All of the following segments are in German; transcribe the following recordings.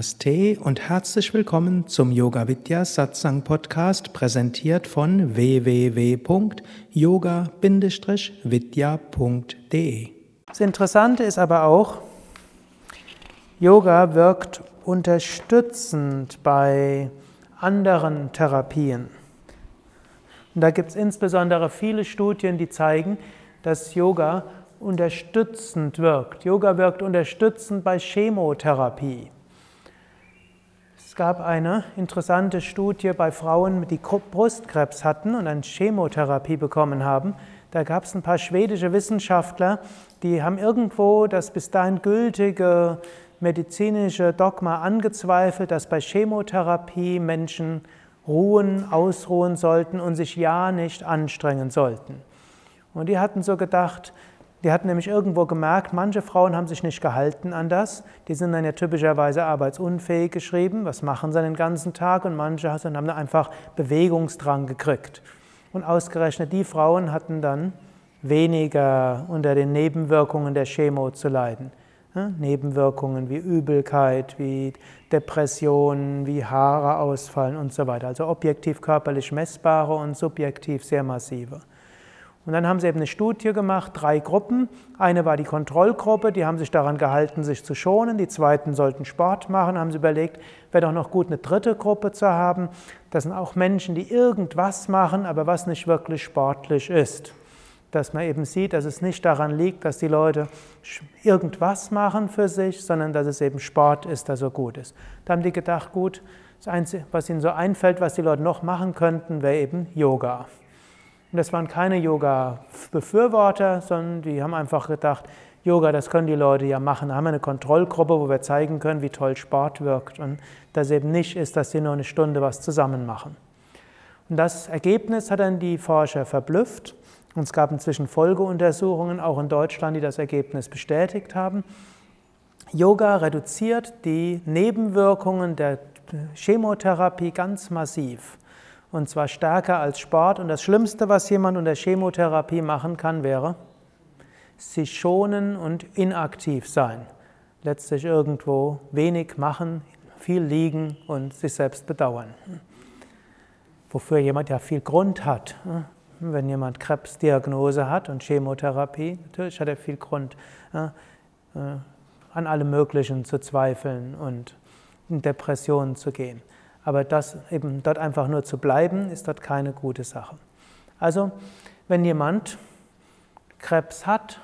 Namaste und herzlich willkommen zum Yoga Vidya Satsang Podcast, präsentiert von www.yoga-vidya.de. Das Interessante ist aber auch, Yoga wirkt unterstützend bei anderen Therapien. Und da gibt es insbesondere viele Studien, die zeigen, dass Yoga unterstützend wirkt. Yoga wirkt unterstützend bei Chemotherapie. Es gab eine interessante Studie bei Frauen, die Brustkrebs hatten und eine Chemotherapie bekommen haben. Da gab es ein paar schwedische Wissenschaftler, die haben irgendwo das bis dahin gültige medizinische Dogma angezweifelt, dass bei Chemotherapie Menschen ruhen, ausruhen sollten und sich ja nicht anstrengen sollten. Und die hatten so gedacht, die hatten nämlich irgendwo gemerkt, manche Frauen haben sich nicht gehalten an das. Die sind dann ja typischerweise arbeitsunfähig geschrieben. Was machen sie den ganzen Tag? Und manche haben dann einfach Bewegungsdrang gekriegt. Und ausgerechnet die Frauen hatten dann weniger unter den Nebenwirkungen der Chemo zu leiden. Nebenwirkungen wie Übelkeit, wie Depressionen, wie Haare ausfallen und so weiter. Also objektiv körperlich messbare und subjektiv sehr massive. Und dann haben sie eben eine Studie gemacht, drei Gruppen. Eine war die Kontrollgruppe, die haben sich daran gehalten, sich zu schonen. Die zweiten sollten Sport machen. Haben sie überlegt, wäre doch noch gut, eine dritte Gruppe zu haben. Das sind auch Menschen, die irgendwas machen, aber was nicht wirklich sportlich ist. Dass man eben sieht, dass es nicht daran liegt, dass die Leute irgendwas machen für sich, sondern dass es eben Sport ist, der so gut ist. Da haben die gedacht, gut, das Einzige, was ihnen so einfällt, was die Leute noch machen könnten, wäre eben Yoga. Und das waren keine Yoga-Befürworter, sondern die haben einfach gedacht, Yoga, das können die Leute ja machen. Da haben wir eine Kontrollgruppe, wo wir zeigen können, wie toll Sport wirkt. Und das eben nicht ist, dass sie nur eine Stunde was zusammen machen. Und das Ergebnis hat dann die Forscher verblüfft. Und es gab inzwischen Folgeuntersuchungen, auch in Deutschland, die das Ergebnis bestätigt haben. Yoga reduziert die Nebenwirkungen der Chemotherapie ganz massiv und zwar stärker als Sport. Und das Schlimmste, was jemand unter Chemotherapie machen kann, wäre sich schonen und inaktiv sein. Letztlich irgendwo wenig machen, viel liegen und sich selbst bedauern. Wofür jemand ja viel Grund hat. Wenn jemand Krebsdiagnose hat und Chemotherapie, natürlich hat er viel Grund, äh, an allem Möglichen zu zweifeln und in Depressionen zu gehen. Aber das eben dort einfach nur zu bleiben, ist dort keine gute Sache. Also, wenn jemand Krebs hat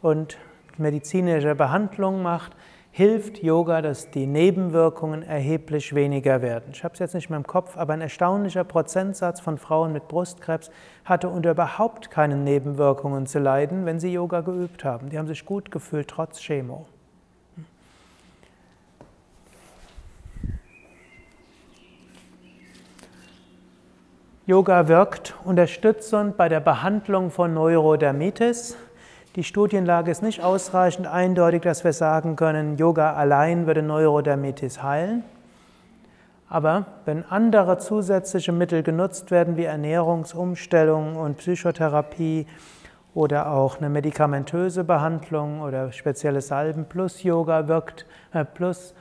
und medizinische Behandlung macht, hilft Yoga, dass die Nebenwirkungen erheblich weniger werden. Ich habe es jetzt nicht mehr im Kopf, aber ein erstaunlicher Prozentsatz von Frauen mit Brustkrebs hatte unter überhaupt keinen Nebenwirkungen zu leiden, wenn sie Yoga geübt haben. Die haben sich gut gefühlt trotz Chemo. Yoga wirkt unterstützend bei der Behandlung von Neurodermitis. Die Studienlage ist nicht ausreichend eindeutig, dass wir sagen können, Yoga allein würde Neurodermitis heilen. Aber wenn andere zusätzliche Mittel genutzt werden, wie Ernährungsumstellung und Psychotherapie oder auch eine medikamentöse Behandlung oder spezielle Salben plus Yoga wirkt, äh, plus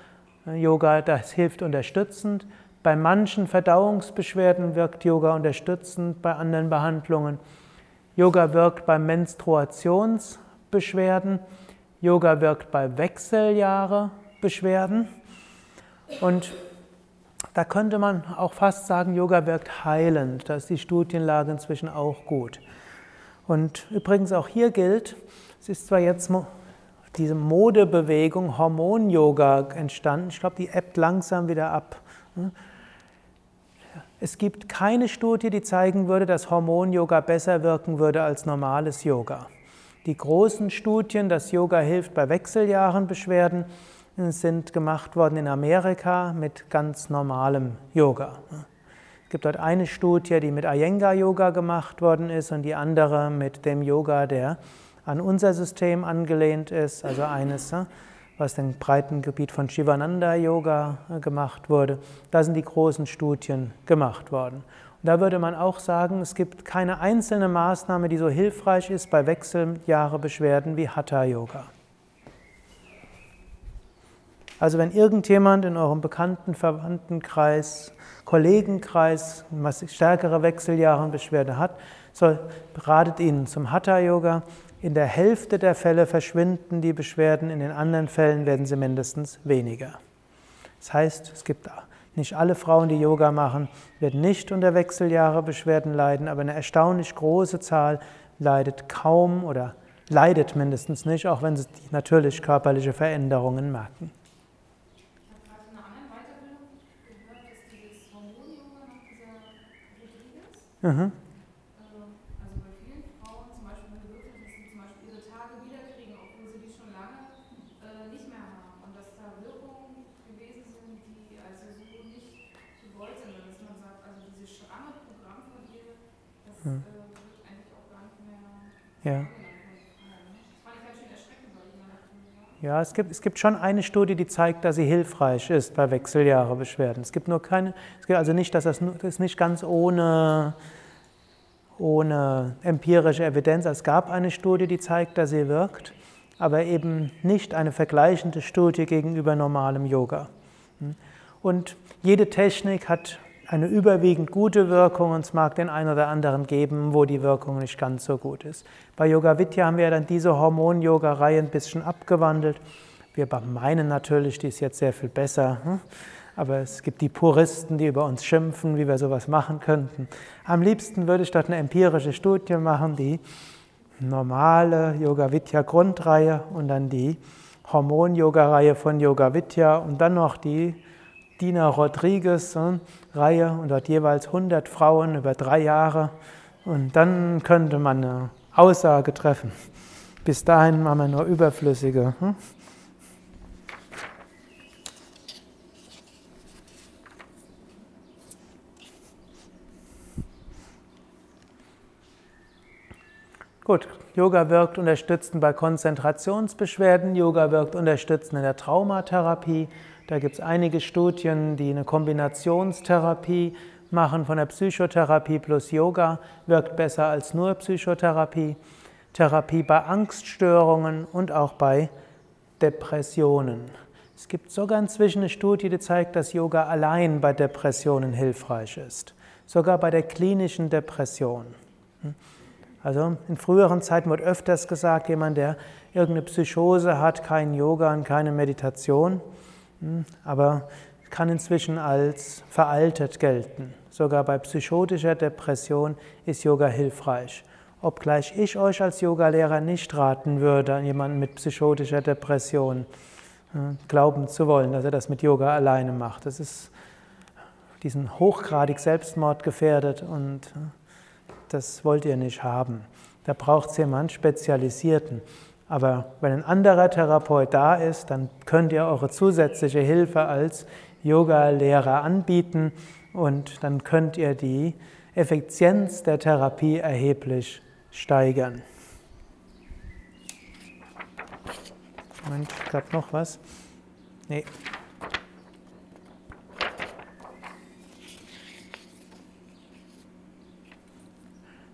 Yoga, das hilft unterstützend, bei manchen Verdauungsbeschwerden wirkt Yoga unterstützend, bei anderen Behandlungen. Yoga wirkt bei Menstruationsbeschwerden. Yoga wirkt bei Wechseljahrebeschwerden. Und da könnte man auch fast sagen, Yoga wirkt heilend. Da ist die Studienlage inzwischen auch gut. Und übrigens auch hier gilt, es ist zwar jetzt diese Modebewegung Hormon-Yoga entstanden. Ich glaube, die ebbt langsam wieder ab. Es gibt keine Studie, die zeigen würde, dass Hormon-Yoga besser wirken würde als normales Yoga. Die großen Studien, dass Yoga hilft bei Wechseljahrenbeschwerden, sind gemacht worden in Amerika mit ganz normalem Yoga. Es gibt dort eine Studie, die mit Iyengar-Yoga gemacht worden ist und die andere mit dem Yoga, der an unser System angelehnt ist, also eines was im breiten Gebiet von Shivananda Yoga äh, gemacht wurde. Da sind die großen Studien gemacht worden. Und da würde man auch sagen, es gibt keine einzelne Maßnahme, die so hilfreich ist bei Wechseljahrebeschwerden wie Hatha Yoga. Also wenn irgendjemand in eurem bekannten Verwandtenkreis, Kollegenkreis stärkere Wechseljahrenbeschwerde hat, so ratet ihn zum Hatha-Yoga. In der Hälfte der Fälle verschwinden die Beschwerden, in den anderen Fällen werden sie mindestens weniger. Das heißt, es gibt nicht alle Frauen, die Yoga machen, werden nicht unter Wechseljahrebeschwerden leiden, aber eine erstaunlich große Zahl leidet kaum oder leidet mindestens nicht, auch wenn sie natürlich körperliche Veränderungen merken. Ich habe gerade in einer anderen Weiterbildung gehört, dass dieses Hormon-Yoga nach dieser Rodriguez, mhm. also bei vielen Frauen zum Beispiel bewirkt hat, dass sie zum Beispiel ihre Tage wiederkriegen, obwohl sie die schon lange äh, nicht mehr haben. Und dass da Wirkungen gewesen sind, die also so nicht gewollt sind. Dass man sagt, also dieses stramme Programm von ihr, das mhm. äh, wird eigentlich auch gar nicht mehr. Ja. Ja, es gibt, es gibt schon eine Studie, die zeigt, dass sie hilfreich ist bei Wechseljahrebeschwerden. Es gibt nur keine, es gibt also nicht, dass das, das ist nicht ganz ohne, ohne empirische Evidenz. Es gab eine Studie, die zeigt, dass sie wirkt, aber eben nicht eine vergleichende Studie gegenüber normalem Yoga. Und jede Technik hat eine überwiegend gute Wirkung und es mag den einen oder anderen geben, wo die Wirkung nicht ganz so gut ist. Bei Yoga Vidya haben wir dann diese Hormon-Yoga-Reihe ein bisschen abgewandelt. Wir meinen natürlich, die ist jetzt sehr viel besser, hm? aber es gibt die Puristen, die über uns schimpfen, wie wir sowas machen könnten. Am liebsten würde ich dort eine empirische Studie machen, die normale Yoga Vidya Grundreihe und dann die Hormon-Yoga-Reihe von Yoga Vidya und dann noch die Dina Rodriguez Reihe und dort jeweils 100 Frauen über drei Jahre. Und dann könnte man eine Aussage treffen. Bis dahin machen wir nur überflüssige. Hm? Gut, Yoga wirkt unterstützend bei Konzentrationsbeschwerden, Yoga wirkt unterstützend in der Traumatherapie, da gibt es einige Studien, die eine Kombinationstherapie machen von der Psychotherapie plus Yoga, wirkt besser als nur Psychotherapie. Therapie bei Angststörungen und auch bei Depressionen. Es gibt sogar inzwischen eine Studie, die zeigt, dass Yoga allein bei Depressionen hilfreich ist. Sogar bei der klinischen Depression. Also in früheren Zeiten wird öfters gesagt, jemand, der irgendeine Psychose hat, kein Yoga und keine Meditation. Hm, aber kann inzwischen als veraltet gelten. Sogar bei psychotischer Depression ist Yoga hilfreich. Obgleich ich euch als Yogalehrer nicht raten würde, an jemanden mit psychotischer Depression hm, glauben zu wollen, dass er das mit Yoga alleine macht. Das ist diesen hochgradig selbstmordgefährdet und hm, das wollt ihr nicht haben. Da braucht es jemanden Spezialisierten. Aber wenn ein anderer Therapeut da ist, dann könnt ihr eure zusätzliche Hilfe als Yoga-Lehrer anbieten und dann könnt ihr die Effizienz der Therapie erheblich steigern. Moment, glaube noch was. Nee.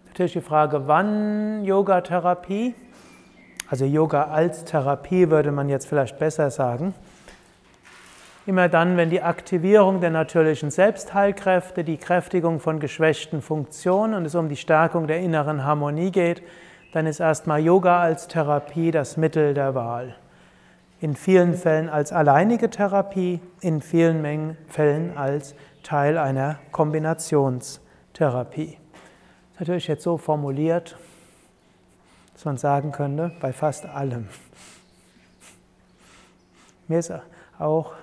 Natürlich die Frage, wann Yogatherapie? Also Yoga als Therapie würde man jetzt vielleicht besser sagen. Immer dann, wenn die Aktivierung der natürlichen Selbstheilkräfte, die Kräftigung von geschwächten Funktionen und es um die Stärkung der inneren Harmonie geht, dann ist erstmal Yoga als Therapie das Mittel der Wahl. In vielen Fällen als alleinige Therapie, in vielen Fällen als Teil einer Kombinationstherapie. Das ist natürlich jetzt so formuliert, dass man sagen könnte, bei fast allem. Mir ist auch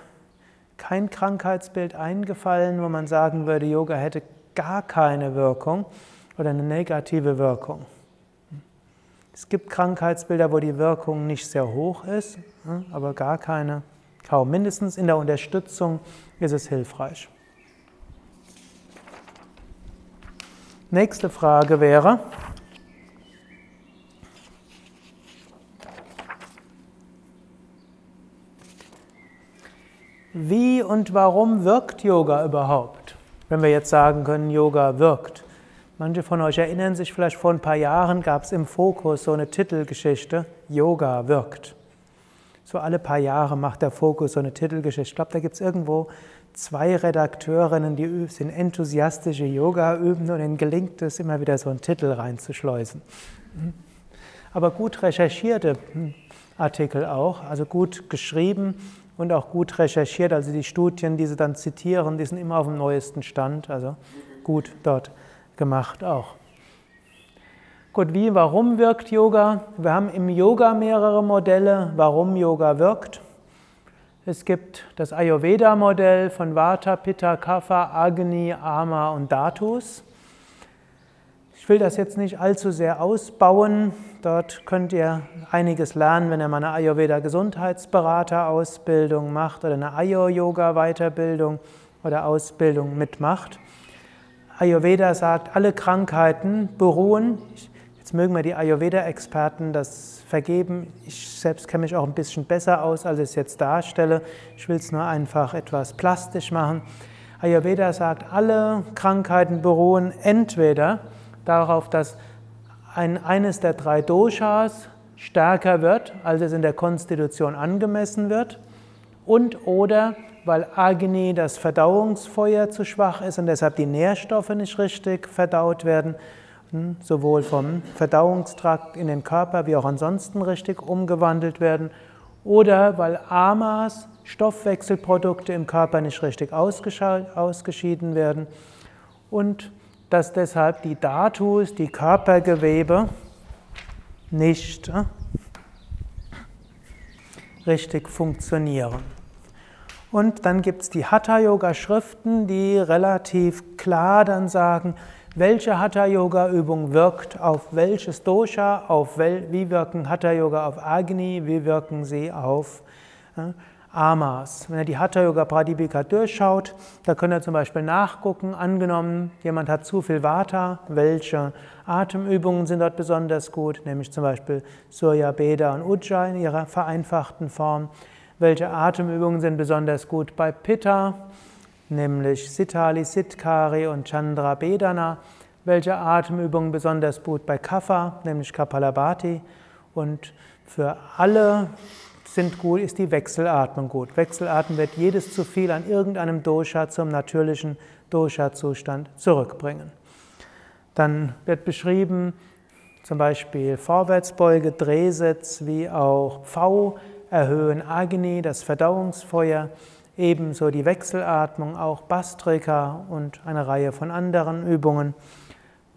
kein Krankheitsbild eingefallen, wo man sagen würde, Yoga hätte gar keine Wirkung oder eine negative Wirkung. Es gibt Krankheitsbilder, wo die Wirkung nicht sehr hoch ist, aber gar keine, kaum. Mindestens in der Unterstützung ist es hilfreich. Nächste Frage wäre, Wie und warum wirkt Yoga überhaupt? Wenn wir jetzt sagen können, Yoga wirkt. Manche von euch erinnern sich vielleicht, vor ein paar Jahren gab es im Fokus so eine Titelgeschichte, Yoga wirkt. So alle paar Jahre macht der Fokus so eine Titelgeschichte. Ich glaube, da gibt es irgendwo zwei Redakteurinnen, die sind enthusiastische Yoga üben und ihnen gelingt es, immer wieder so einen Titel reinzuschleusen. Aber gut recherchierte Artikel auch, also gut geschrieben und auch gut recherchiert. Also die Studien, die sie dann zitieren, die sind immer auf dem neuesten Stand, also gut dort gemacht auch. Gut, wie, warum wirkt Yoga? Wir haben im Yoga mehrere Modelle, warum Yoga wirkt. Es gibt das Ayurveda-Modell von Vata, Pitta, Kapha, Agni, Ama und Dhatus. Ich will das jetzt nicht allzu sehr ausbauen. Dort könnt ihr einiges lernen, wenn ihr mal eine Ayurveda-Gesundheitsberater-Ausbildung macht oder eine Ayur-Yoga-Weiterbildung oder Ausbildung mitmacht. Ayurveda sagt, alle Krankheiten beruhen, jetzt mögen mir die Ayurveda-Experten das vergeben, ich selbst kenne mich auch ein bisschen besser aus, als ich es jetzt darstelle. Ich will es nur einfach etwas plastisch machen. Ayurveda sagt, alle Krankheiten beruhen entweder darauf, dass ein, eines der drei Doshas stärker wird, als es in der Konstitution angemessen wird, und oder weil Agni, das Verdauungsfeuer, zu schwach ist und deshalb die Nährstoffe nicht richtig verdaut werden, hm, sowohl vom Verdauungstrakt in den Körper wie auch ansonsten richtig umgewandelt werden, oder weil Amas, Stoffwechselprodukte im Körper nicht richtig ausgeschieden werden. Und dass deshalb die Datus, die Körpergewebe, nicht äh, richtig funktionieren. Und dann gibt es die Hatha-Yoga-Schriften, die relativ klar dann sagen, welche Hatha-Yoga-Übung wirkt auf welches Dosha, auf wel, wie wirken Hatha-Yoga auf Agni, wie wirken sie auf äh, Amas. Wenn er die Hatha Yoga Pradipika durchschaut, da könnt ihr zum Beispiel nachgucken, angenommen, jemand hat zu viel Vata, welche Atemübungen sind dort besonders gut, nämlich zum Beispiel Surya, Beda und Ujja in ihrer vereinfachten Form. Welche Atemübungen sind besonders gut bei Pitta, nämlich Sitali, Sitkari und Chandra Bedana. Welche Atemübungen besonders gut bei Kapha, nämlich Kapalabhati. Und für alle sind gut, ist die Wechselatmung gut. Wechselatmung wird jedes zu viel an irgendeinem Dosha zum natürlichen Dosha-Zustand zurückbringen. Dann wird beschrieben, zum Beispiel Vorwärtsbeuge, Drehsitz, wie auch V erhöhen Agni, das Verdauungsfeuer, ebenso die Wechselatmung, auch Bastrika und eine Reihe von anderen Übungen.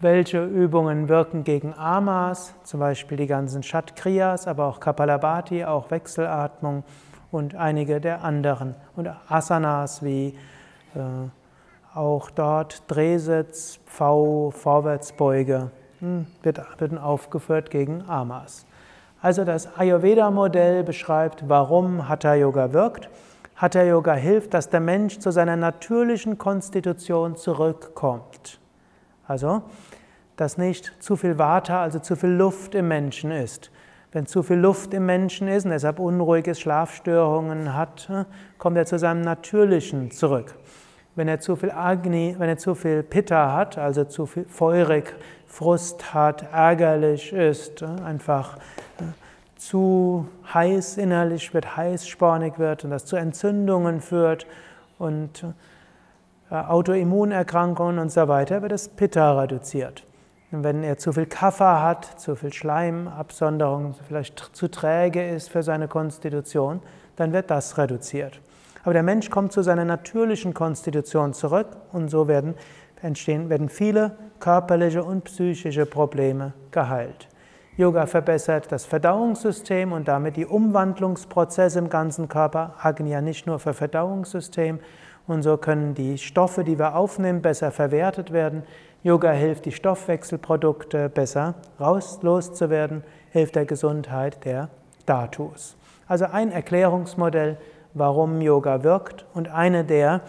Welche Übungen wirken gegen Amas, zum Beispiel die ganzen Shatkriyas, aber auch Kapalabhati, auch Wechselatmung und einige der anderen. Und Asanas wie äh, auch dort Drehsitz, V, Vorwärtsbeuge hm, werden aufgeführt gegen Amas. Also das Ayurveda-Modell beschreibt, warum Hatha Yoga wirkt. Hatha Yoga hilft, dass der Mensch zu seiner natürlichen Konstitution zurückkommt. Also, dass nicht zu viel Vata, also zu viel Luft im Menschen ist. Wenn zu viel Luft im Menschen ist und deshalb unruhige Schlafstörungen hat, äh, kommt er zu seinem Natürlichen zurück. Wenn er zu viel Agni, wenn er zu viel Pitta hat, also zu viel feurig, Frust hat, ärgerlich ist, äh, einfach äh, zu heiß innerlich wird, heißspornig wird und das zu Entzündungen führt und Autoimmunerkrankungen und so weiter, wird das Pitta reduziert. Wenn er zu viel Kaffer hat, zu viel Schleimabsonderung, vielleicht zu träge ist für seine Konstitution, dann wird das reduziert. Aber der Mensch kommt zu seiner natürlichen Konstitution zurück und so werden, entstehen, werden viele körperliche und psychische Probleme geheilt. Yoga verbessert das Verdauungssystem und damit die Umwandlungsprozesse im ganzen Körper. Agnya nicht nur für Verdauungssystem, und so können die Stoffe, die wir aufnehmen, besser verwertet werden. Yoga hilft, die Stoffwechselprodukte besser raus, loszuwerden, hilft der Gesundheit der Datus. Also ein Erklärungsmodell, warum Yoga wirkt. Und eine der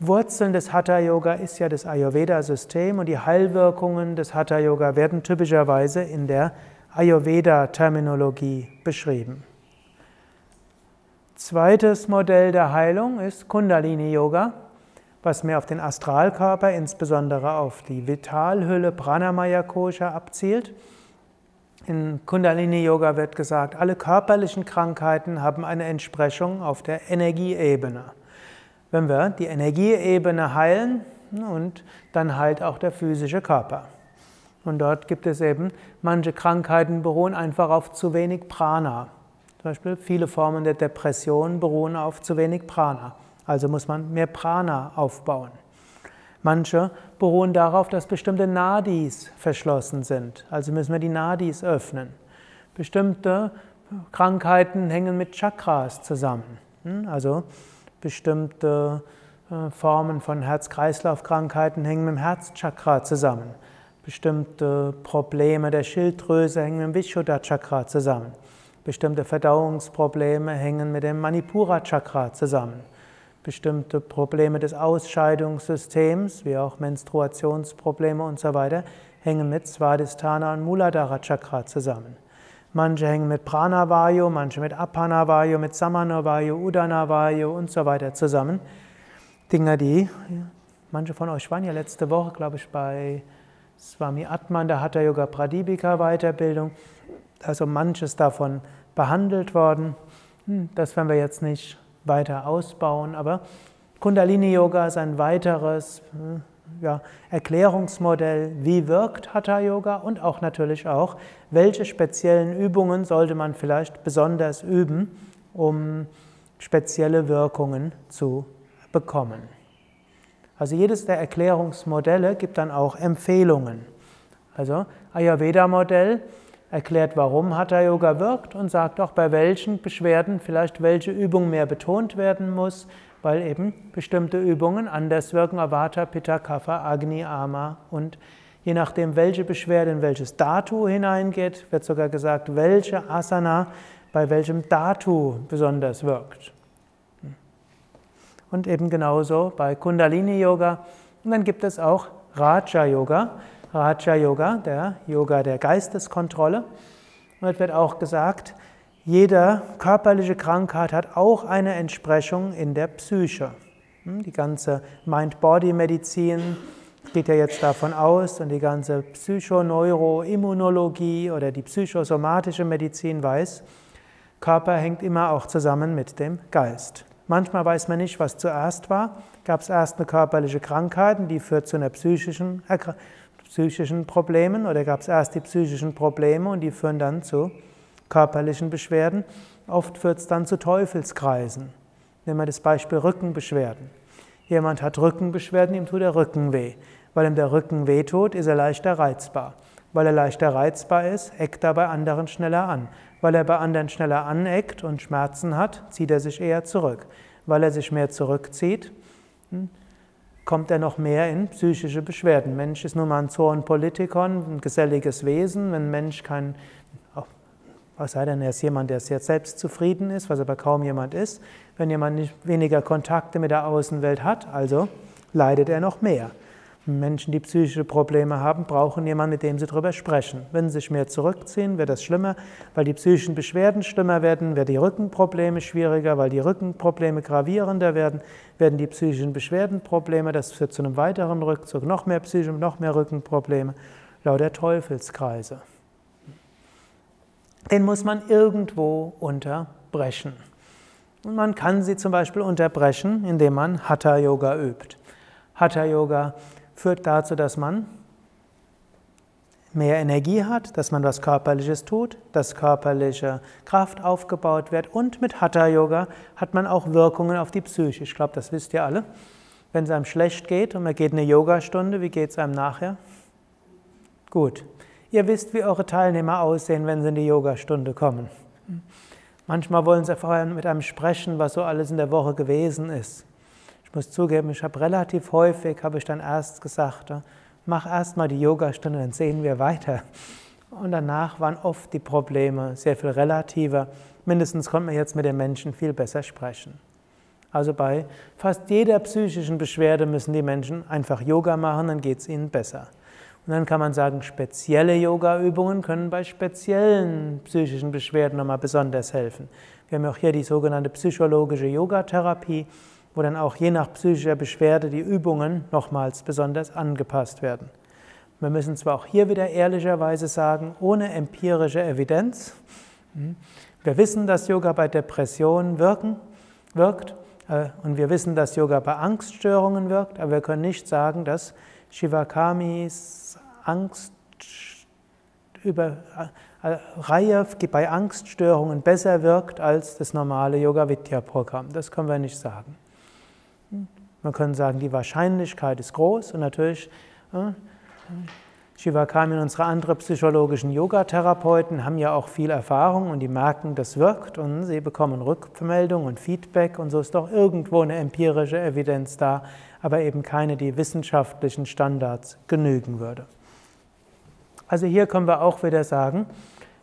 Wurzeln des Hatha Yoga ist ja das Ayurveda-System und die Heilwirkungen des Hatha Yoga werden typischerweise in der Ayurveda-Terminologie beschrieben. Zweites Modell der Heilung ist Kundalini Yoga, was mehr auf den Astralkörper, insbesondere auf die Vitalhülle Pranamaya Kosha abzielt. In Kundalini Yoga wird gesagt, alle körperlichen Krankheiten haben eine Entsprechung auf der Energieebene. Wenn wir die Energieebene heilen, und dann heilt auch der physische Körper. Und dort gibt es eben, manche Krankheiten beruhen einfach auf zu wenig Prana. Zum Beispiel viele Formen der Depression beruhen auf zu wenig Prana. Also muss man mehr Prana aufbauen. Manche beruhen darauf, dass bestimmte Nadis verschlossen sind. Also müssen wir die Nadis öffnen. Bestimmte Krankheiten hängen mit Chakras zusammen. Hm? Also bestimmte äh, Formen von Herz-Kreislauf-Krankheiten hängen mit dem Herzchakra zusammen. Bestimmte Probleme der Schilddrüse hängen mit dem Vishuddha-Chakra zusammen. Bestimmte Verdauungsprobleme hängen mit dem Manipura-Chakra zusammen. Bestimmte Probleme des Ausscheidungssystems, wie auch Menstruationsprobleme und so weiter, hängen mit Svadhisthana und Muladhara Chakra zusammen. Manche hängen mit Pranavayu, manche mit Apanavayu, mit Samanavayu, Udanavayu und so weiter zusammen. Dinge, die manche von euch waren ja letzte Woche, glaube ich, bei Swami Atman, der Hatha Yoga Pradipika Weiterbildung. Also manches davon behandelt worden. Hm, das werden wir jetzt nicht weiter ausbauen, aber Kundalini Yoga ist ein weiteres hm, ja, Erklärungsmodell, wie wirkt Hatha Yoga und auch natürlich auch, welche speziellen Übungen sollte man vielleicht besonders üben, um spezielle Wirkungen zu bekommen. Also jedes der Erklärungsmodelle gibt dann auch Empfehlungen. Also Ayurveda-Modell erklärt, warum Hatha Yoga wirkt und sagt auch, bei welchen Beschwerden vielleicht welche Übung mehr betont werden muss, weil eben bestimmte Übungen anders wirken, Avata, Pitta, Kapha, Agni, Ama und je nachdem, welche Beschwerde in welches Datu hineingeht, wird sogar gesagt, welche Asana bei welchem Datu besonders wirkt. Und eben genauso bei Kundalini Yoga. Und dann gibt es auch Raja Yoga. Raja Yoga, der Yoga der Geisteskontrolle. Und es wird auch gesagt, jede körperliche Krankheit hat auch eine Entsprechung in der Psyche. Hm, die ganze Mind-Body-Medizin geht ja jetzt davon aus und die ganze Psychoneuroimmunologie oder die psychosomatische Medizin weiß, Körper hängt immer auch zusammen mit dem Geist. Manchmal weiß man nicht, was zuerst war. Gab es erst eine körperliche Krankheit, die führt zu einer psychischen psychischen Problemen oder gab es erst die psychischen Probleme und die führen dann zu körperlichen Beschwerden. Oft führt es dann zu Teufelskreisen. Nehmen wir das Beispiel Rückenbeschwerden. Jemand hat Rückenbeschwerden, ihm tut der Rücken weh. Weil ihm der Rücken weh tut, ist er leichter reizbar. Weil er leichter reizbar ist, eckt er bei anderen schneller an. Weil er bei anderen schneller aneckt und Schmerzen hat, zieht er sich eher zurück. Weil er sich mehr zurückzieht, hm, kommt er noch mehr in psychische Beschwerden. Mensch ist nun mal ein Zoon-Politikon, ein geselliges Wesen. Wenn ein Mensch kein, was sei denn, er ist jemand, der sehr selbstzufrieden ist, was aber kaum jemand ist. Wenn jemand nicht weniger Kontakte mit der Außenwelt hat, also leidet er noch mehr. Menschen, die psychische Probleme haben, brauchen jemanden, mit dem sie darüber sprechen. Wenn sie sich mehr zurückziehen, wird das schlimmer, weil die psychischen Beschwerden schlimmer werden, werden die Rückenprobleme schwieriger, weil die Rückenprobleme gravierender werden, werden die psychischen Beschwerden Probleme, das führt zu einem weiteren Rückzug, noch mehr psychische, noch mehr Rückenprobleme, lauter Teufelskreise. Den muss man irgendwo unterbrechen. Und man kann sie zum Beispiel unterbrechen, indem man Hatha Yoga übt. Hatha Yoga führt dazu, dass man mehr Energie hat, dass man was Körperliches tut, dass körperliche Kraft aufgebaut wird und mit Hatha Yoga hat man auch Wirkungen auf die Psyche. Ich glaube, das wisst ihr alle. Wenn es einem schlecht geht und man geht eine Yogastunde, wie geht es einem nachher? Gut. Ihr wisst, wie eure Teilnehmer aussehen, wenn sie in die Yogastunde kommen. Manchmal wollen sie vorher mit einem sprechen, was so alles in der Woche gewesen ist. Ich muss zugeben, ich habe relativ häufig, habe ich dann erst gesagt, mach erst mal die Yogastunde, dann sehen wir weiter. Und danach waren oft die Probleme sehr viel relativer. Mindestens konnte man jetzt mit den Menschen viel besser sprechen. Also bei fast jeder psychischen Beschwerde müssen die Menschen einfach Yoga machen, dann geht es ihnen besser. Und dann kann man sagen, spezielle Yoga-Übungen können bei speziellen psychischen Beschwerden nochmal besonders helfen. Wir haben auch hier die sogenannte psychologische Yogatherapie wo dann auch je nach psychischer Beschwerde die Übungen nochmals besonders angepasst werden. Wir müssen zwar auch hier wieder ehrlicherweise sagen, ohne empirische Evidenz. Hm, wir wissen, dass Yoga bei Depressionen wirken, wirkt äh, und wir wissen, dass Yoga bei Angststörungen wirkt, aber wir können nicht sagen, dass Shivakamis Angst über äh, Reihe bei Angststörungen besser wirkt als das normale Yoga Vidya Programm. Das können wir nicht sagen. Wir können sagen, die Wahrscheinlichkeit ist groß und natürlich äh, Shivakami und unsere anderen psychologischen Yoga-Therapeuten haben ja auch viel Erfahrung und die merken, das wirkt und sie bekommen Rückmeldung und Feedback und so ist doch irgendwo eine empirische Evidenz da, aber eben keine, die wissenschaftlichen Standards genügen würde. Also hier können wir auch wieder sagen,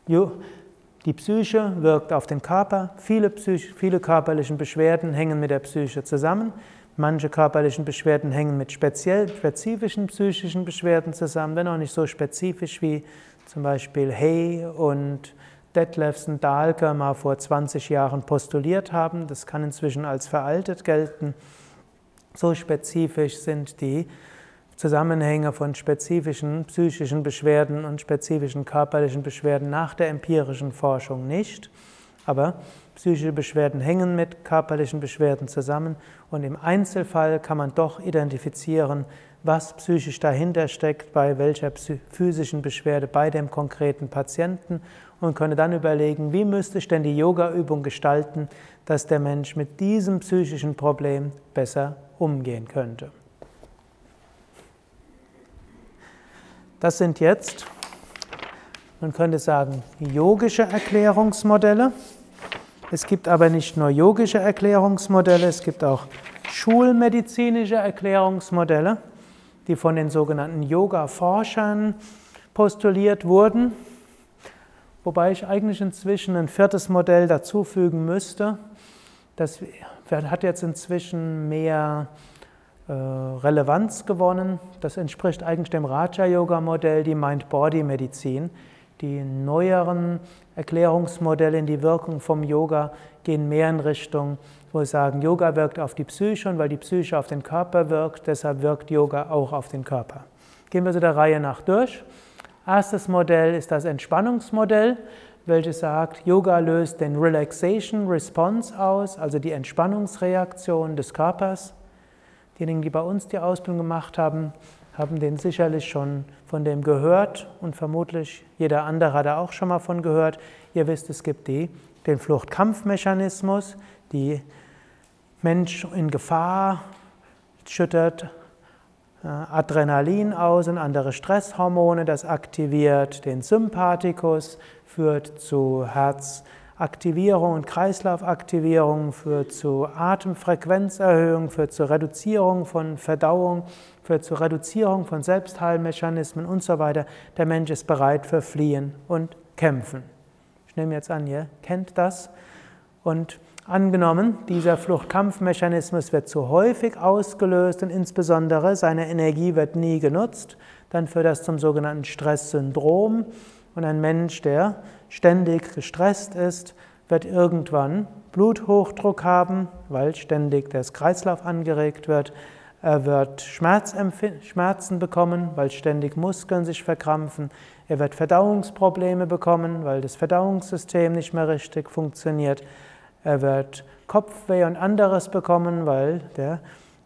die Psyche wirkt auf den Körper, viele, Psych viele körperlichen Beschwerden hängen mit der Psyche zusammen. Manche körperlichen Beschwerden hängen mit speziell, spezifischen psychischen Beschwerden zusammen, wenn auch nicht so spezifisch wie zum Beispiel Hay und Detlefsen Dahlke mal vor 20 Jahren postuliert haben. Das kann inzwischen als veraltet gelten. So spezifisch sind die Zusammenhänge von spezifischen psychischen Beschwerden und spezifischen körperlichen Beschwerden nach der empirischen Forschung nicht. Aber psychische Beschwerden hängen mit körperlichen Beschwerden zusammen und im Einzelfall kann man doch identifizieren, was psychisch dahinter steckt, bei welcher physischen Beschwerde bei dem konkreten Patienten und könne dann überlegen, wie müsste ich denn die Yoga-Übung gestalten, dass der Mensch mit diesem psychischen Problem besser umgehen könnte. Das sind jetzt, man könnte sagen, yogische Erklärungsmodelle. Es gibt aber nicht nur yogische Erklärungsmodelle, es gibt auch schulmedizinische Erklärungsmodelle, die von den sogenannten Yoga-Forschern postuliert wurden. Wobei ich eigentlich inzwischen ein viertes Modell dazufügen müsste. Das hat jetzt inzwischen mehr äh, Relevanz gewonnen. Das entspricht eigentlich dem Raja-Yoga-Modell, die Mind-Body-Medizin. Die neueren Erklärungsmodelle in die Wirkung vom Yoga gehen mehr in Richtung, wo wir sagen, Yoga wirkt auf die Psyche und weil die Psyche auf den Körper wirkt, deshalb wirkt Yoga auch auf den Körper. Gehen wir so der Reihe nach durch. Erstes Modell ist das Entspannungsmodell, welches sagt, Yoga löst den Relaxation Response aus, also die Entspannungsreaktion des Körpers. Diejenigen, die bei uns die Ausbildung gemacht haben, haben den sicherlich schon von dem gehört und vermutlich jeder andere hat da auch schon mal von gehört. Ihr wisst, es gibt die, den Fluchtkampfmechanismus, die Mensch in Gefahr schüttert äh, Adrenalin aus und andere Stresshormone, das aktiviert den Sympathikus, führt zu Herzaktivierung und Kreislaufaktivierung, führt zu Atemfrequenzerhöhung, führt zur Reduzierung von Verdauung führt zur Reduzierung von Selbstheilmechanismen und so weiter. Der Mensch ist bereit für Fliehen und Kämpfen. Ich nehme jetzt an, ihr kennt das. Und angenommen, dieser Fluchtkampfmechanismus wird zu häufig ausgelöst und insbesondere seine Energie wird nie genutzt, dann führt das zum sogenannten Stresssyndrom. Und ein Mensch, der ständig gestresst ist, wird irgendwann Bluthochdruck haben, weil ständig der Kreislauf angeregt wird. Er wird Schmerzen bekommen, weil ständig Muskeln sich verkrampfen. Er wird Verdauungsprobleme bekommen, weil das Verdauungssystem nicht mehr richtig funktioniert. Er wird Kopfweh und anderes bekommen, weil der,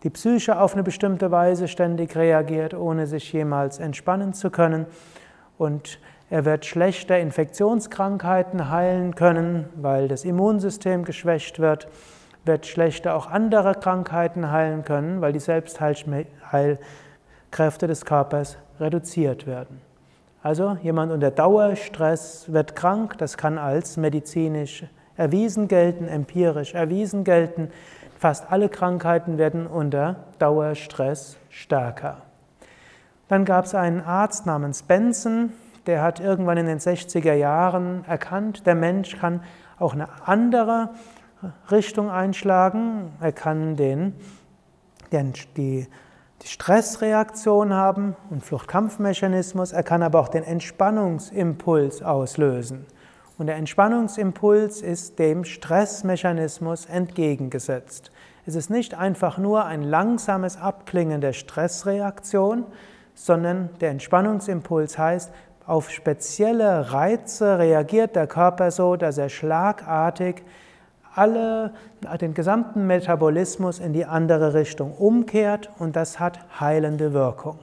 die Psyche auf eine bestimmte Weise ständig reagiert, ohne sich jemals entspannen zu können. Und er wird schlechter Infektionskrankheiten heilen können, weil das Immunsystem geschwächt wird wird schlechter auch andere Krankheiten heilen können, weil die Selbstheilkräfte des Körpers reduziert werden. Also jemand unter Dauerstress wird krank, das kann als medizinisch erwiesen gelten, empirisch erwiesen gelten. Fast alle Krankheiten werden unter Dauerstress stärker. Dann gab es einen Arzt namens Benson, der hat irgendwann in den 60er Jahren erkannt, der Mensch kann auch eine andere Richtung einschlagen. Er kann den, den, die, die Stressreaktion haben und Fluchtkampfmechanismus. Er kann aber auch den Entspannungsimpuls auslösen. Und der Entspannungsimpuls ist dem Stressmechanismus entgegengesetzt. Es ist nicht einfach nur ein langsames Abklingen der Stressreaktion, sondern der Entspannungsimpuls heißt, auf spezielle Reize reagiert der Körper so, dass er schlagartig alle, den gesamten Metabolismus in die andere Richtung umkehrt und das hat heilende Wirkung.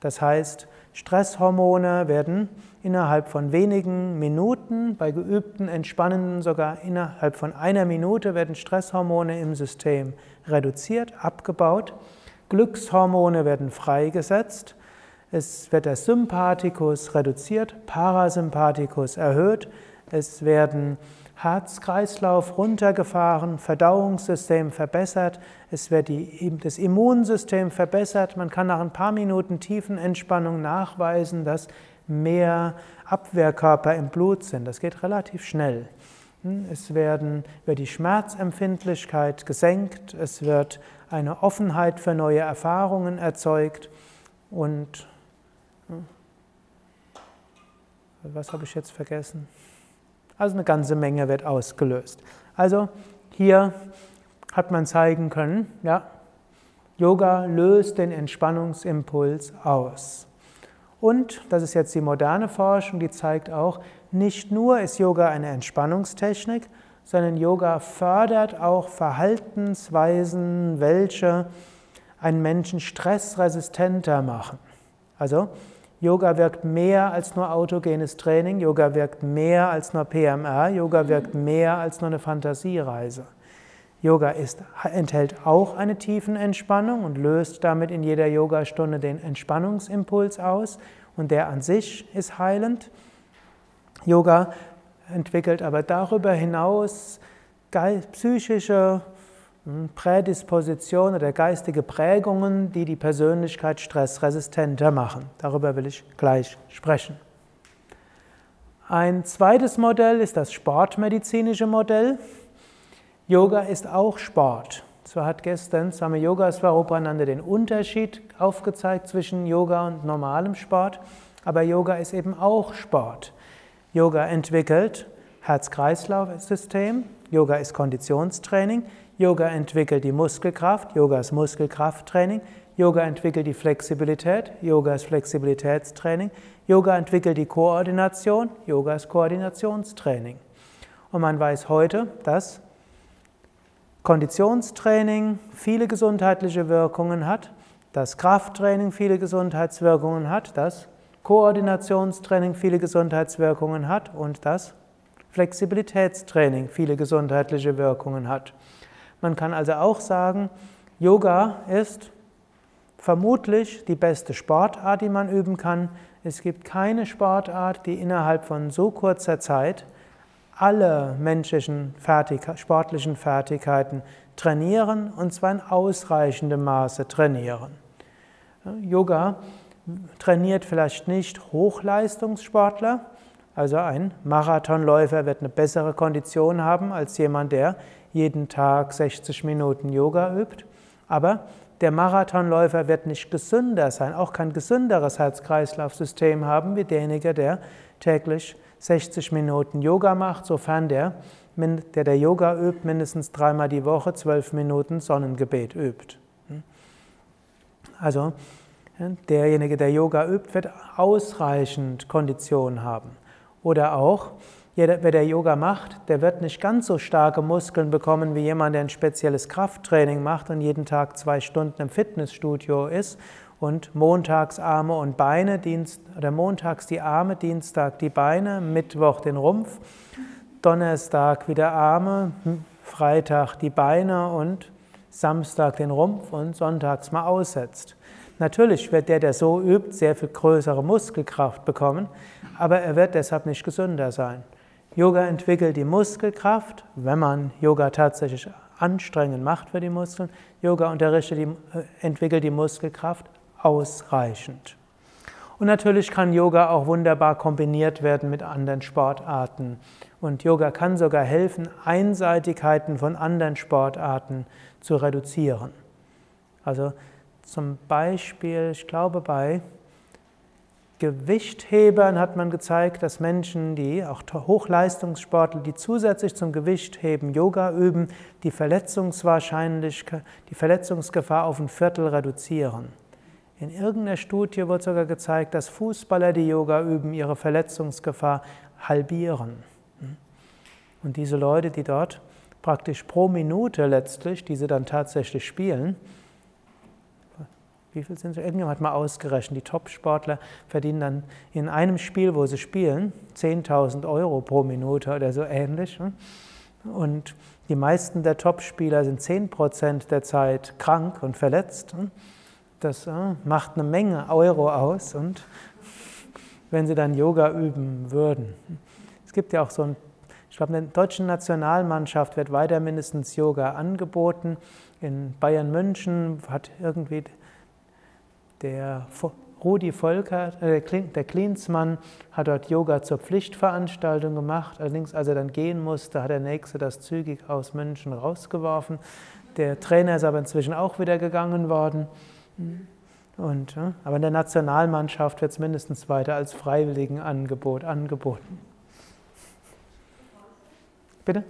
Das heißt, Stresshormone werden innerhalb von wenigen Minuten, bei geübten Entspannenden sogar innerhalb von einer Minute werden Stresshormone im System reduziert, abgebaut. Glückshormone werden freigesetzt. Es wird der Sympathikus reduziert, Parasympathikus erhöht. Es werden Herzkreislauf runtergefahren, Verdauungssystem verbessert, es wird die, das Immunsystem verbessert. Man kann nach ein paar Minuten tiefen Entspannung nachweisen, dass mehr Abwehrkörper im Blut sind. Das geht relativ schnell. Hm, es werden, wird die Schmerzempfindlichkeit gesenkt, es wird eine Offenheit für neue Erfahrungen erzeugt und hm, was habe ich jetzt vergessen? Also eine ganze Menge wird ausgelöst. Also hier hat man zeigen können, ja, Yoga löst den Entspannungsimpuls aus. Und, das ist jetzt die moderne Forschung, die zeigt auch, nicht nur ist Yoga eine Entspannungstechnik, sondern Yoga fördert auch Verhaltensweisen, welche einen Menschen stressresistenter machen. Also Yoga wirkt mehr als nur autogenes Training, Yoga wirkt mehr als nur PMR, Yoga wirkt mehr als nur eine Fantasiereise. Yoga ist, enthält auch eine tiefen Entspannung und löst damit in jeder Yogastunde den Entspannungsimpuls aus und der an sich ist heilend. Yoga entwickelt aber darüber hinaus psychische hm, Prädisposition oder geistige Prägungen, die die Persönlichkeit stressresistenter machen. Darüber will ich gleich sprechen. Ein zweites Modell ist das sportmedizinische Modell. Yoga ist auch Sport. Zwar hat gestern Swami Yoga Swarupananda den Unterschied aufgezeigt zwischen Yoga und normalem Sport, aber Yoga ist eben auch Sport. Yoga entwickelt Herz-Kreislauf-System, Yoga ist Konditionstraining, Yoga entwickelt die Muskelkraft, Yoga ist Muskelkrafttraining, Yoga entwickelt die Flexibilität, Yoga ist Flexibilitätstraining, Yoga entwickelt die Koordination, Yoga ist Koordinationstraining. Und man weiß heute, dass Konditionstraining viele gesundheitliche Wirkungen hat, dass Krafttraining viele Gesundheitswirkungen hat, dass Koordinationstraining viele Gesundheitswirkungen hat und dass Flexibilitätstraining viele gesundheitliche Wirkungen hat. Man kann also auch sagen, Yoga ist vermutlich die beste Sportart, die man üben kann. Es gibt keine Sportart, die innerhalb von so kurzer Zeit alle menschlichen Fertig sportlichen Fertigkeiten trainieren und zwar in ausreichendem Maße trainieren. Yoga trainiert vielleicht nicht Hochleistungssportler, also ein Marathonläufer wird eine bessere Kondition haben als jemand, der jeden Tag 60 Minuten Yoga übt. Aber der Marathonläufer wird nicht gesünder sein, auch kein gesünderes Herz-Kreislauf-System haben wie derjenige, der täglich 60 Minuten Yoga macht, sofern der, der, der Yoga übt, mindestens dreimal die Woche 12 Minuten Sonnengebet übt. Also derjenige, der Yoga übt, wird ausreichend Kondition haben. Oder auch, jeder, wer der Yoga macht, der wird nicht ganz so starke Muskeln bekommen wie jemand, der ein spezielles Krafttraining macht und jeden Tag zwei Stunden im Fitnessstudio ist und montags Arme und Beine, Dienst, oder montags die Arme, Dienstag die Beine, Mittwoch den Rumpf, Donnerstag wieder Arme, Freitag die Beine und Samstag den Rumpf und sonntags mal aussetzt. Natürlich wird der, der so übt, sehr viel größere Muskelkraft bekommen, aber er wird deshalb nicht gesünder sein. Yoga entwickelt die Muskelkraft, wenn man Yoga tatsächlich anstrengend macht für die Muskeln. Yoga die, äh, entwickelt die Muskelkraft ausreichend. Und natürlich kann Yoga auch wunderbar kombiniert werden mit anderen Sportarten. Und Yoga kann sogar helfen, Einseitigkeiten von anderen Sportarten zu reduzieren. Also zum Beispiel, ich glaube bei Gewichthebern hat man gezeigt, dass Menschen, die auch Hochleistungssportler, die zusätzlich zum Gewichtheben Yoga üben, die Verletzungswahrscheinlichkeit, die Verletzungsgefahr auf ein Viertel reduzieren. In irgendeiner Studie wurde sogar gezeigt, dass Fußballer, die Yoga üben, ihre Verletzungsgefahr halbieren. Und diese Leute, die dort praktisch pro Minute letztlich, die sie dann tatsächlich spielen, wie viel sind sie? Irgendjemand hat mal ausgerechnet, die Top-Sportler verdienen dann in einem Spiel, wo sie spielen, 10.000 Euro pro Minute oder so ähnlich. Und die meisten der Top-Spieler sind 10% der Zeit krank und verletzt. Das äh, macht eine Menge Euro aus und wenn sie dann Yoga üben würden. Es gibt ja auch so ein, ich glaube, in der deutschen Nationalmannschaft wird weiter mindestens Yoga angeboten. In Bayern München hat irgendwie der Rudi Volker, äh, der Klinsmann, hat dort Yoga zur Pflichtveranstaltung gemacht. Allerdings, als er dann gehen musste, hat der Nächste das zügig aus München rausgeworfen. Der Trainer ist aber inzwischen auch wieder gegangen worden. Und, aber in der Nationalmannschaft wird es mindestens weiter als Freiwilligenangebot angeboten. Bitte?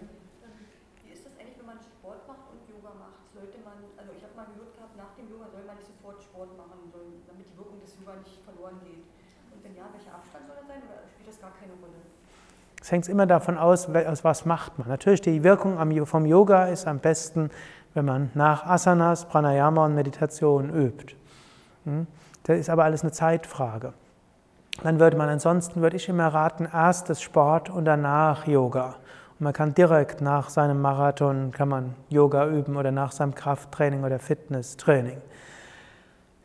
Wie ist das eigentlich, wenn man Sport macht und Yoga macht? Sollte man, also ich habe mal gehört gehabt, nach dem Yoga soll man nicht sofort Sport machen, damit die Wirkung des Yoga nicht verloren geht. Und wenn ja, welcher Abstand soll das sein oder spielt das gar keine Rolle? Es hängt immer davon aus, aus was macht man. Natürlich, die Wirkung vom Yoga ist am besten, wenn man nach Asanas, Pranayama und Meditation übt. Hm? Das ist aber alles eine Zeitfrage. Dann würde man ansonsten, würde ich immer raten, erstes Sport und danach Yoga. Und man kann direkt nach seinem Marathon kann man Yoga üben oder nach seinem Krafttraining oder Fitnesstraining.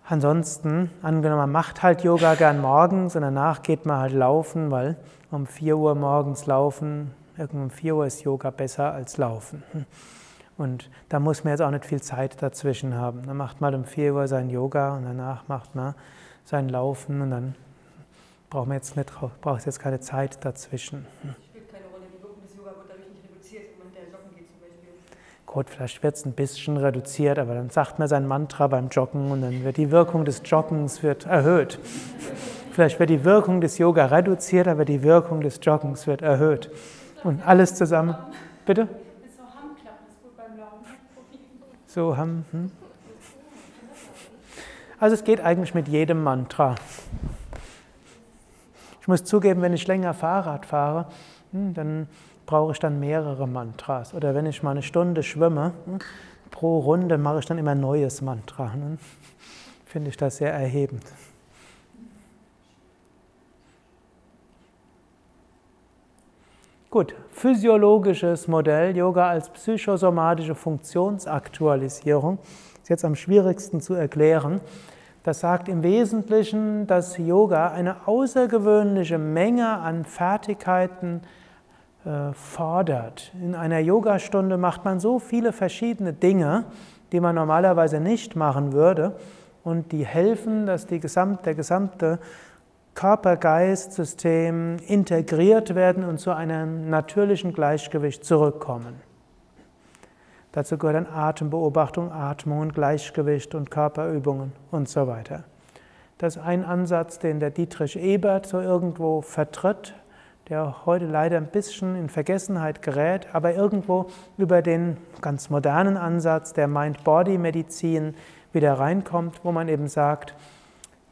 Ansonsten, angenommen, man macht halt Yoga gern morgens und danach geht man halt laufen, weil um 4 Uhr morgens laufen, irgendwann um 4 Uhr ist Yoga besser als laufen. Und da muss man jetzt auch nicht viel Zeit dazwischen haben. Dann macht man um 4 Uhr sein Yoga und danach macht man sein Laufen und dann braucht man jetzt, nicht, braucht jetzt keine Zeit dazwischen. Spielt keine Rolle, die Wirkung des Yoga wird dadurch nicht reduziert, wenn man hinterher joggen geht zum Beispiel. Gut, vielleicht wird es ein bisschen reduziert, aber dann sagt man sein Mantra beim Joggen und dann wird die Wirkung des Joggens wird erhöht. Vielleicht wird die Wirkung des Yoga reduziert, aber die Wirkung des Joggens wird erhöht. Und alles zusammen. Bitte? So haben. Hm? Also es geht eigentlich mit jedem Mantra. Ich muss zugeben, wenn ich länger Fahrrad fahre, hm, dann brauche ich dann mehrere Mantras. Oder wenn ich mal eine Stunde schwimme, hm, pro Runde mache ich dann immer ein neues Mantra. Hm. Finde ich das sehr erhebend. Gut, physiologisches Modell, Yoga als psychosomatische Funktionsaktualisierung, ist jetzt am schwierigsten zu erklären. Das sagt im Wesentlichen, dass Yoga eine außergewöhnliche Menge an Fertigkeiten äh, fordert. In einer Yogastunde macht man so viele verschiedene Dinge, die man normalerweise nicht machen würde und die helfen, dass die gesamt, der gesamte Körper-Geist-System integriert werden und zu einem natürlichen Gleichgewicht zurückkommen. Dazu gehört dann Atembeobachtung, Atmung Gleichgewicht und Körperübungen und so weiter. Das ist ein Ansatz, den der Dietrich Ebert so irgendwo vertritt, der heute leider ein bisschen in Vergessenheit gerät, aber irgendwo über den ganz modernen Ansatz der Mind-Body-Medizin wieder reinkommt, wo man eben sagt,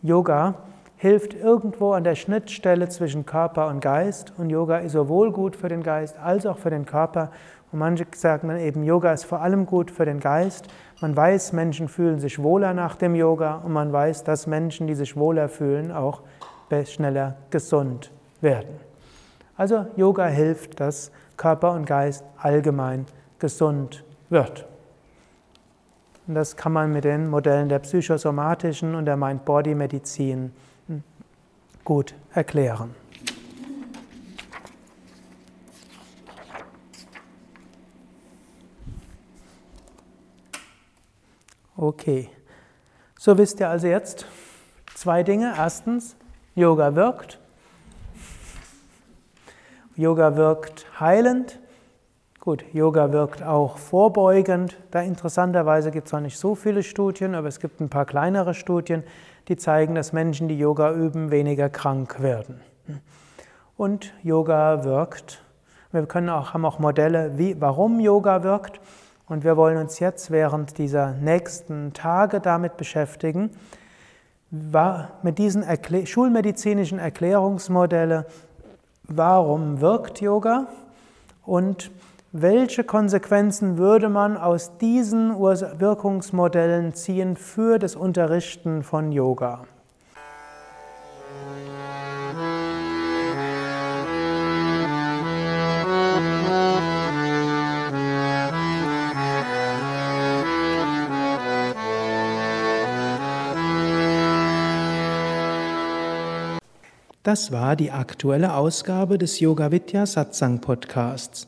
Yoga hilft irgendwo an der Schnittstelle zwischen Körper und Geist und Yoga ist sowohl gut für den Geist als auch für den Körper. Und manche sagen dann eben, Yoga ist vor allem gut für den Geist. Man weiß, Menschen fühlen sich wohler nach dem Yoga und man weiß, dass Menschen, die sich wohler fühlen, auch schneller gesund werden. Also Yoga hilft, dass Körper und Geist allgemein gesund wird. Und das kann man mit den Modellen der psychosomatischen und der Mind-Body-Medizin gut erklären. Okay, so wisst ihr also jetzt zwei Dinge. Erstens, Yoga wirkt. Yoga wirkt heilend. Gut, Yoga wirkt auch vorbeugend. Da interessanterweise gibt es noch nicht so viele Studien, aber es gibt ein paar kleinere Studien, die zeigen, dass Menschen, die Yoga üben, weniger krank werden. Und Yoga wirkt. Wir können auch, haben auch Modelle, wie, warum Yoga wirkt. Und wir wollen uns jetzt während dieser nächsten Tage damit beschäftigen, mit diesen Erklä schulmedizinischen Erklärungsmodelle, warum wirkt Yoga und welche Konsequenzen würde man aus diesen Wirkungsmodellen ziehen für das Unterrichten von Yoga? Das war die aktuelle Ausgabe des Yoga Vidya Satsang Podcasts.